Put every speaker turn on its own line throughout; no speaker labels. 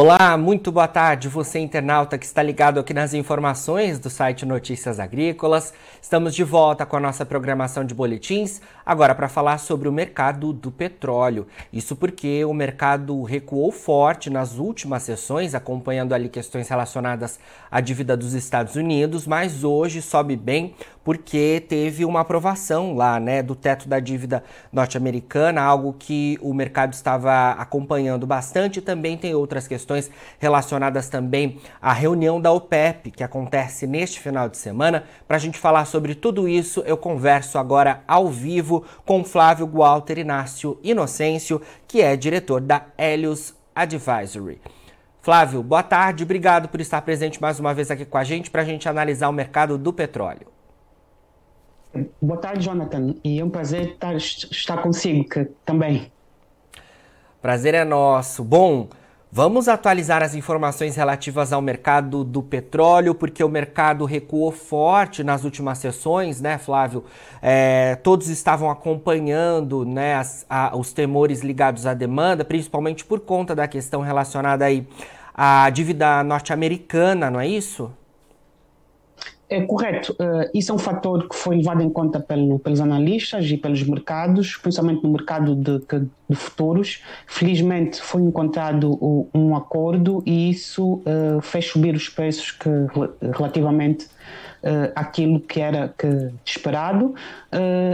Olá, muito boa tarde, você internauta que está ligado aqui nas informações do site Notícias Agrícolas. Estamos de volta com a nossa programação de boletins, agora para falar sobre o mercado do petróleo. Isso porque o mercado recuou forte nas últimas sessões, acompanhando ali questões relacionadas à dívida dos Estados Unidos, mas hoje sobe bem porque teve uma aprovação lá, né, do teto da dívida norte-americana, algo que o mercado estava acompanhando bastante. Também tem outras questões relacionadas também à reunião da OPEP, que acontece neste final de semana. Para a gente falar sobre tudo isso, eu converso agora ao vivo com Flávio Walter Inácio Inocêncio, que é diretor da Helios Advisory. Flávio, boa tarde, obrigado por estar presente mais uma vez aqui com a gente para a gente analisar o mercado do petróleo.
Boa tarde, Jonathan, e é um prazer estar, estar consigo também.
Prazer é nosso. Bom, vamos atualizar as informações relativas ao mercado do petróleo, porque o mercado recuou forte nas últimas sessões, né, Flávio? É, todos estavam acompanhando né, as, a, os temores ligados à demanda, principalmente por conta da questão relacionada aí à dívida norte-americana, não é isso?
É correto. Uh, isso é um fator que foi levado em conta pelo, pelos analistas e pelos mercados, principalmente no mercado de, de futuros. Felizmente foi encontrado um acordo e isso uh, fez subir os preços que, relativamente uh, àquilo que era que, esperado.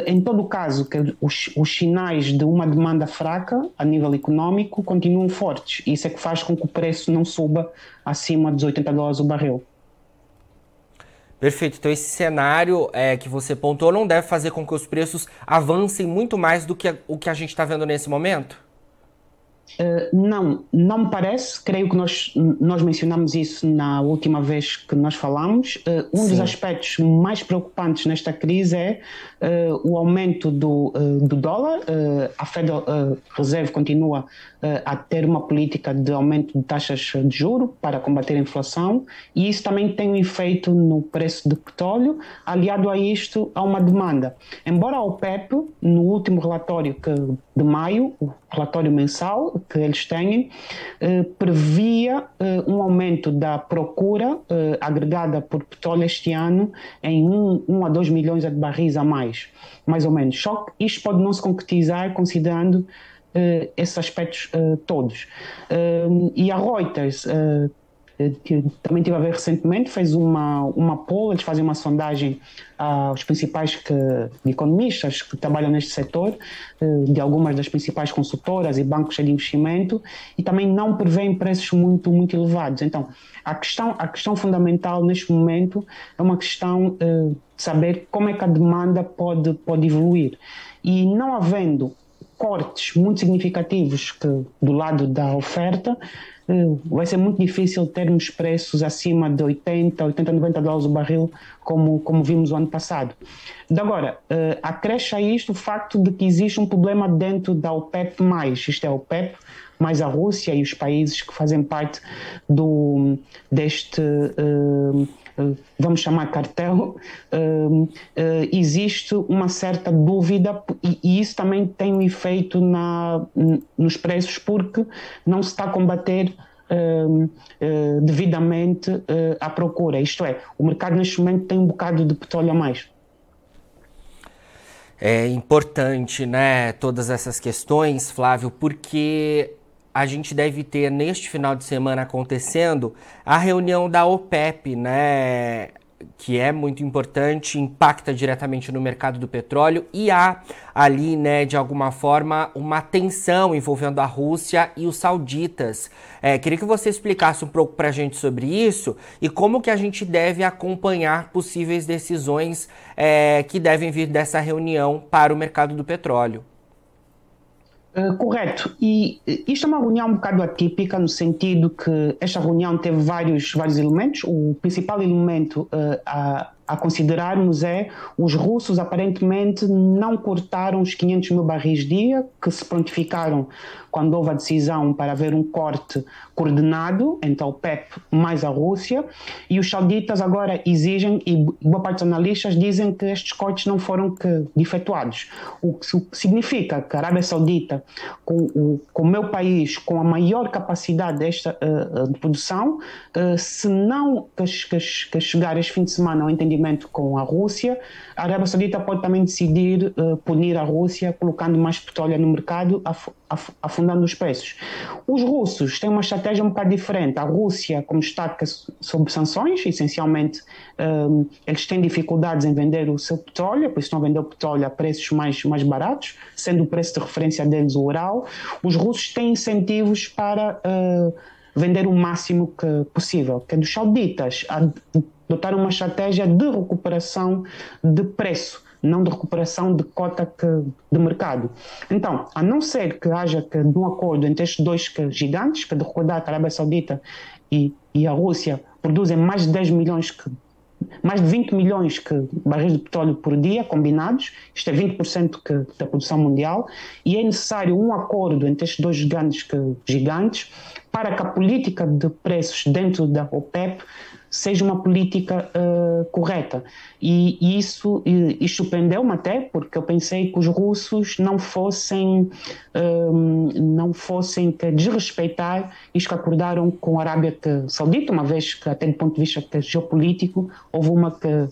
em todo o caso, que os, os sinais de uma demanda fraca a nível econômico continuam fortes. Isso é que faz com que o preço não suba acima dos 80 dólares o barril.
Perfeito. Então, esse cenário é, que você pontuou não deve fazer com que os preços avancem muito mais do que o que a gente está vendo nesse momento?
Uh, não, não me parece. Creio que nós, nós mencionamos isso na última vez que nós falamos. Uh, um Sim. dos aspectos mais preocupantes nesta crise é uh, o aumento do, do dólar. a Federal Reserve continua a ter uma política de aumento de taxas de juro para combater a inflação e isso também tem um efeito no preço do petróleo. Aliado a isto, há uma demanda. Embora a OPEP, no último relatório que, de maio, o relatório mensal que eles têm, eh, previa eh, um aumento da procura eh, agregada por petróleo este ano em 1 um, um a 2 milhões de barris a mais, mais ou menos. Só que isto pode não se concretizar considerando esses aspectos todos. e a Reuters eh, que também tive a ver recentemente, fez uma, uma poll, eles fazem uma sondagem aos principais que, economistas que trabalham neste setor, eh, de algumas das principais consultoras e bancos de investimento, e também não prevêem preços muito, muito elevados. Então, a questão, a questão fundamental neste momento é uma questão eh, de saber como é que a demanda pode, pode evoluir. E não havendo cortes muito significativos que, do lado da oferta, eh, vai ser muito difícil termos preços acima de 80, 80, 90 dólares o barril, como, como vimos o ano passado. De agora, uh, acresce a isto o facto de que existe um problema dentro da OPEP+, isto é, a OPEP, mais a Rússia e os países que fazem parte do, deste... Uh, vamos chamar cartel, existe uma certa dúvida e, isso também tem um efeito na, nos preços porque não se está a combater devidamente a procura. Isto é, o mercado neste momento tem um bocado de petróleo a mais.
É importante, né, todas essas questões, Flávio, porque a gente deve ter neste final de semana acontecendo a reunião da OPEP, né? Que é muito importante, impacta diretamente no mercado do petróleo e há ali, né, de alguma forma, uma tensão envolvendo a Rússia e os sauditas. É, queria que você explicasse um pouco para a gente sobre isso e como que a gente deve acompanhar possíveis decisões é, que devem vir dessa reunião para o mercado do petróleo.
Uh, correto. E isto é uma reunião um bocado atípica, no sentido que esta reunião teve vários, vários elementos. O principal elemento uh, a, a considerarmos é os russos aparentemente não cortaram os 500 mil barris dia que se prontificaram quando houve a decisão para haver um corte coordenado entre a OPEP mais a Rússia. E os sauditas agora exigem e boa parte dos analistas dizem que estes cortes não foram que, efetuados. O que significa que a Arábia Saudita com o, com o meu país com a maior capacidade desta uh, de produção uh, se não que, que, que chegar este fim de semana ao entendimento com a Rússia a Arábia Saudita pode também decidir uh, punir a Rússia colocando mais petróleo no mercado, af af afundando os preços. Os russos têm uma estratégia um bocado diferente. A Rússia, como está sob sanções, essencialmente um, eh, eles têm dificuldades em vender o seu petróleo, por isso não vendeu petróleo a preços mais, mais baratos, sendo o preço de referência deles o Ural. Os russos têm incentivos para uh, vender o máximo que possível, que dos sauditas adotar uma estratégia de recuperação de preço, não de recuperação de cota que, de mercado. Então, a não ser que haja que, de um acordo entre estes dois gigantes, que de recordar que a Arábia Saudita e, e a Rússia produzem mais de 10 milhões que mais de 20 milhões de barris de petróleo por dia combinados, isto é 20% que, da produção mundial, e é necessário um acordo entre estes dois gigantes, que, gigantes para que a política de preços dentro da OPEP seja uma política uh, correta. E, e isso, e, surpreendeu-me até, porque eu pensei que os russos não fossem, um, não fossem que desrespeitar isto que acordaram com a Arábia Saudita, uma vez que, até do ponto de vista geopolítico, houve uma que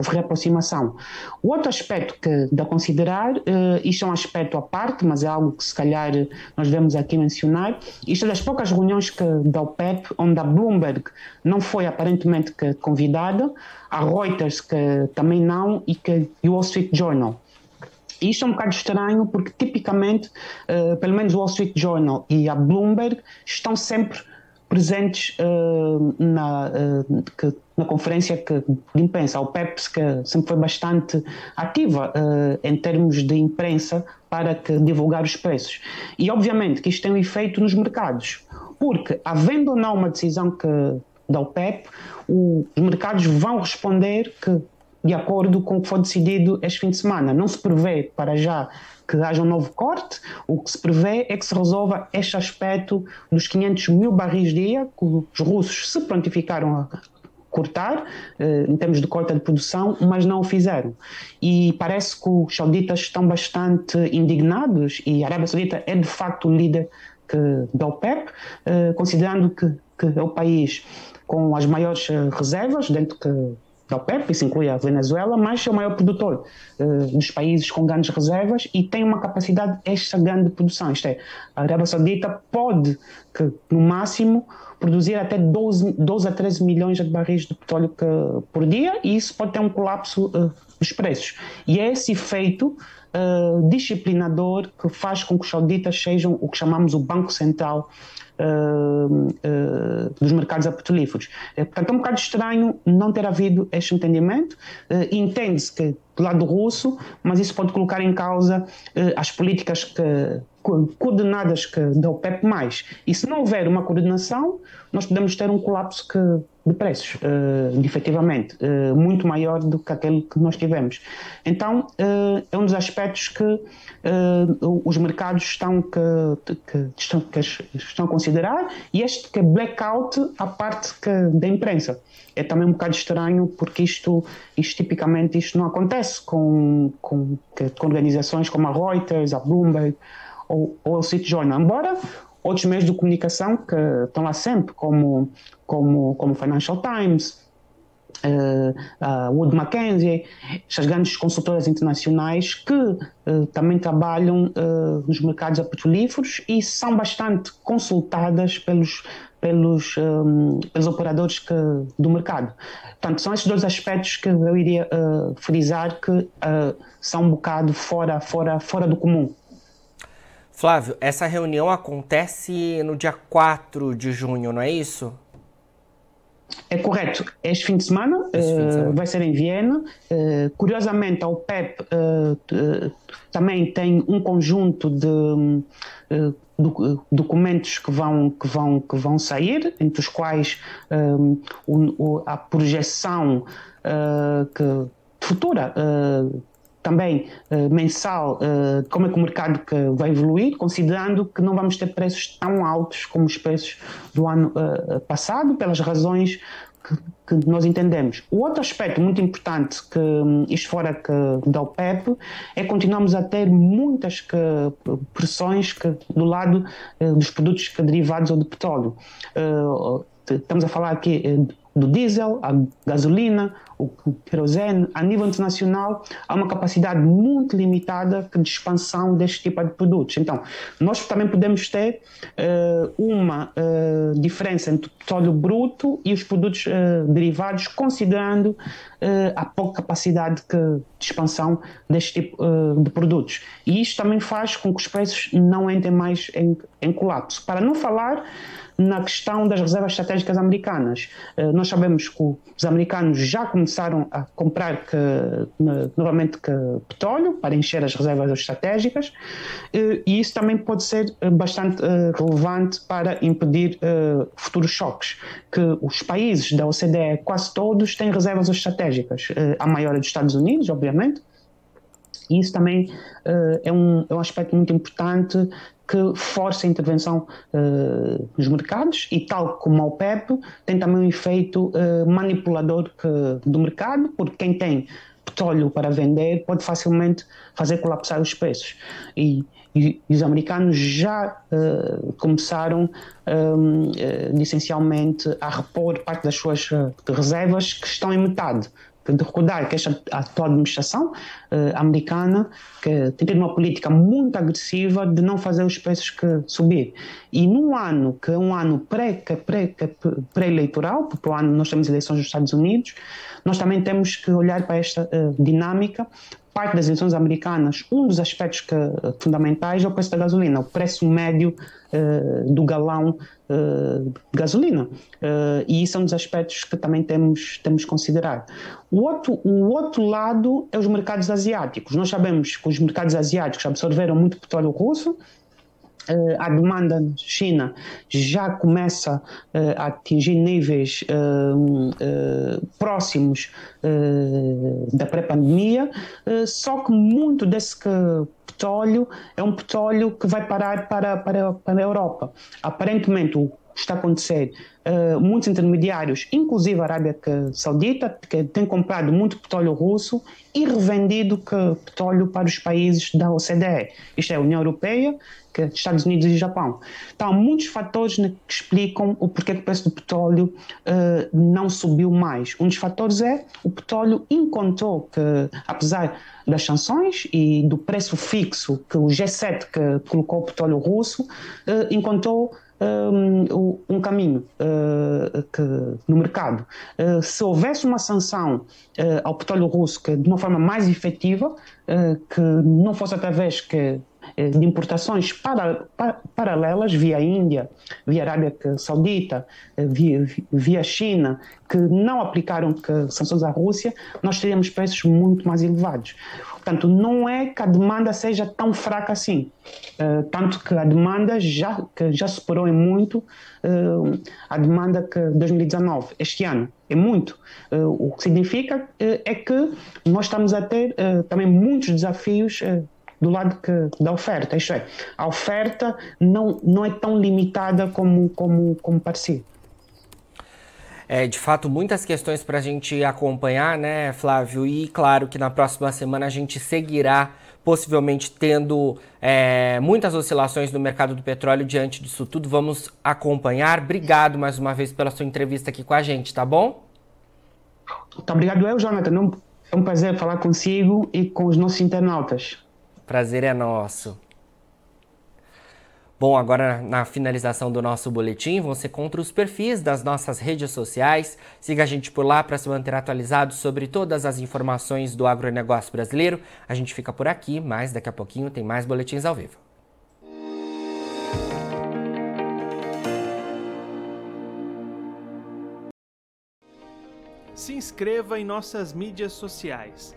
reaproximação. O outro aspecto que dá a considerar, uh, isto é um aspecto à parte, mas é algo que se calhar nós devemos aqui mencionar, isto é das poucas reuniões que, da OPEP, onde a Bloomberg não foi aparentemente convidada, a Reuters que também não e que o Wall Street Journal. Isto é um bocado estranho porque tipicamente, uh, pelo menos o Wall Street Journal e a Bloomberg estão sempre presentes uh, na, uh, que, na conferência que, de imprensa, o PEPS, que sempre foi bastante ativa uh, em termos de imprensa para que, divulgar os preços. E obviamente que isto tem um efeito nos mercados, porque havendo ou não uma decisão que, da OPEP, os mercados vão responder que de acordo com o que foi decidido este fim de semana. Não se prevê para já que haja um novo corte, o que se prevê é que se resolva este aspecto dos 500 mil barris dia que os russos se prontificaram a cortar, eh, em termos de corte de produção, mas não o fizeram. E parece que os sauditas estão bastante indignados e a Arábia Saudita é de facto o líder que, da OPEP, eh, considerando que, que é o país com as maiores eh, reservas, dentro que da OPEP, isso inclui a Venezuela, mas é o maior produtor uh, dos países com grandes reservas e tem uma capacidade extra grande de produção. Isto é, a Arábia Saudita pode, que, no máximo, produzir até 12, 12 a 13 milhões de barris de petróleo que, por dia e isso pode ter um colapso uh, dos preços. E é esse efeito uh, disciplinador que faz com que os sauditas sejam o que chamamos o Banco Central uh, dos mercados petrolíferos. É, portanto, é um bocado estranho não ter havido este entendimento. Uh, Entende-se que do lado russo, mas isso pode colocar em causa as políticas que coordenadas que da OPEP+. E se não houver uma coordenação, nós podemos ter um colapso que, de preços, uh, efetivamente, uh, muito maior do que aquele que nós tivemos. Então, uh, é um dos aspectos que uh, os mercados estão, que, que, estão, que estão a considerar e este que é blackout à parte que, da imprensa. É também um bocado estranho porque isto, isto tipicamente isto não acontece com, com, com organizações como a Reuters, a Bloomberg ou, ou o City Journal, embora outros meios de comunicação que estão lá sempre, como, como, como Financial Times, uh, uh, Wood Mackenzie, estas grandes consultoras internacionais que uh, também trabalham nos mercados petrolíferos e são bastante consultadas pelos, pelos, um, pelos operadores que, do mercado. Portanto, são esses dois aspectos que eu iria frisar que são um bocado fora, fora, fora do comum.
Flávio, essa reunião acontece no dia 4 de junho, não é isso?
É correto. Este fim de semana, uh, semana. vai ser em Viena. Uh, curiosamente, a OPEP uh, também tem um conjunto de documentos que vão, que, vão, que vão sair, entre os quais um, o, a projeção que futura também uh, mensal uh, como é que o mercado que vai evoluir, considerando que não vamos ter preços tão altos como os preços do ano uh, passado, pelas razões que, que, nós entendemos. O outro aspecto muito importante que isto fora que, da OPEP é continuamos a ter muitas que, pressões que, do lado dos produtos derivados ou de petróleo. estamos a falar aqui do diesel, a gasolina, o querosene, a nível internacional, há uma capacidade muito limitada de expansão deste tipo de produtos. Então, nós também podemos ter uh, uma uh, diferença entre o petróleo bruto e os produtos uh, derivados, considerando a pouca capacidade que, de expansão deste tipo de produtos. E isto também faz com que os preços não entrem mais em, em colapso. Para não falar na questão das reservas estratégicas americanas. Eh, nós sabemos que os americanos já começaram a comprar que, novamente que petróleo para encher as reservas estratégicas eh, e isso também pode ser eh, bastante relevante para impedir futuros choques, que os países da OCDE, quase todos, têm reservas estratégicas. A maior é dos Estados Unidos, obviamente, e isso também uh, é, um, é um aspecto muito importante que força a intervenção uh, nos mercados e, tal como a OPEP, tem também um efeito uh, manipulador que, do mercado, porque quem tem petróleo para vender pode facilmente fazer colapsar os preços. E, e, e os americanos já uh, começaram um, essencialmente a repor parte das suas reservas que estão em metade de recordar que esta atual administração eh, americana que tem tido uma política muito agressiva de não fazer os preços que subir. E num ano que é um ano pré-eleitoral, pré, porque o ano nós temos eleições nos Estados Unidos, nós também temos que olhar para esta uh, dinâmica parte das eleições americanas, um dos aspectos que, fundamentais é o preço da gasolina, o preço médio uh, do galão uh, de gasolina. Uh, e isso é um dos aspectos que também temos, temos que considerar. O outro, o outro lado é os mercados asiáticos. Nós sabemos que os mercados asiáticos absorveram muito petróleo russo, a demanda na China já começa uh, a atingir níveis uh, próximos da pré-pandemia, só que muito desse que petróleo é um petróleo que vai parar para, para, para a Europa. Aparentemente, o está a acontecer, muitos intermediários, inclusive a Arábia Saudita, que tem comprado muito petróleo russo e revendido petróleo para os países da OCDE. Isto é, União Europeia, que é Estados Unidos e Japão. Então, há muitos fatores né, que explicam o porquê que o preço do petróleo uh, não subiu mais. Um dos fatores é o petróleo encontrou que, apesar das sanções e do preço fixo que o G7 que colocou o petróleo russo, uh, encontrou um, um caminho uh, que, no mercado. Uh, se houvesse uma sanção uh, ao petróleo russo que, de uma forma mais efetiva, que não fosse através que de importações para, para, paralelas via Índia, via Arábia Saudita, eh, via, via China, que não aplicaram que, sanções à Rússia, nós teríamos preços muito mais elevados. Portanto, não é que a demanda seja tão fraca assim. Uh, tanto que a demanda já, que já superou em muito uh, a demanda que 2019, este ano. É muito. Uh, o que significa é que nós estamos a ter também muitos desafios do lado que, da oferta. Isto é, a oferta não, não é tão limitada como, como, como parecia.
É, de fato, muitas questões para a gente acompanhar, né, Flávio? E claro que na próxima semana a gente seguirá, possivelmente tendo é, muitas oscilações no mercado do petróleo diante disso tudo. Vamos acompanhar. Obrigado mais uma vez pela sua entrevista aqui com a gente, tá bom?
Muito obrigado, eu, Jonathan. É um prazer falar consigo e com os nossos internautas.
Prazer é nosso. Bom, agora na finalização do nosso boletim, você encontra os perfis das nossas redes sociais. Siga a gente por lá para se manter atualizado sobre todas as informações do agronegócio brasileiro. A gente fica por aqui, mas daqui a pouquinho tem mais boletins ao vivo.
Se inscreva em nossas mídias sociais.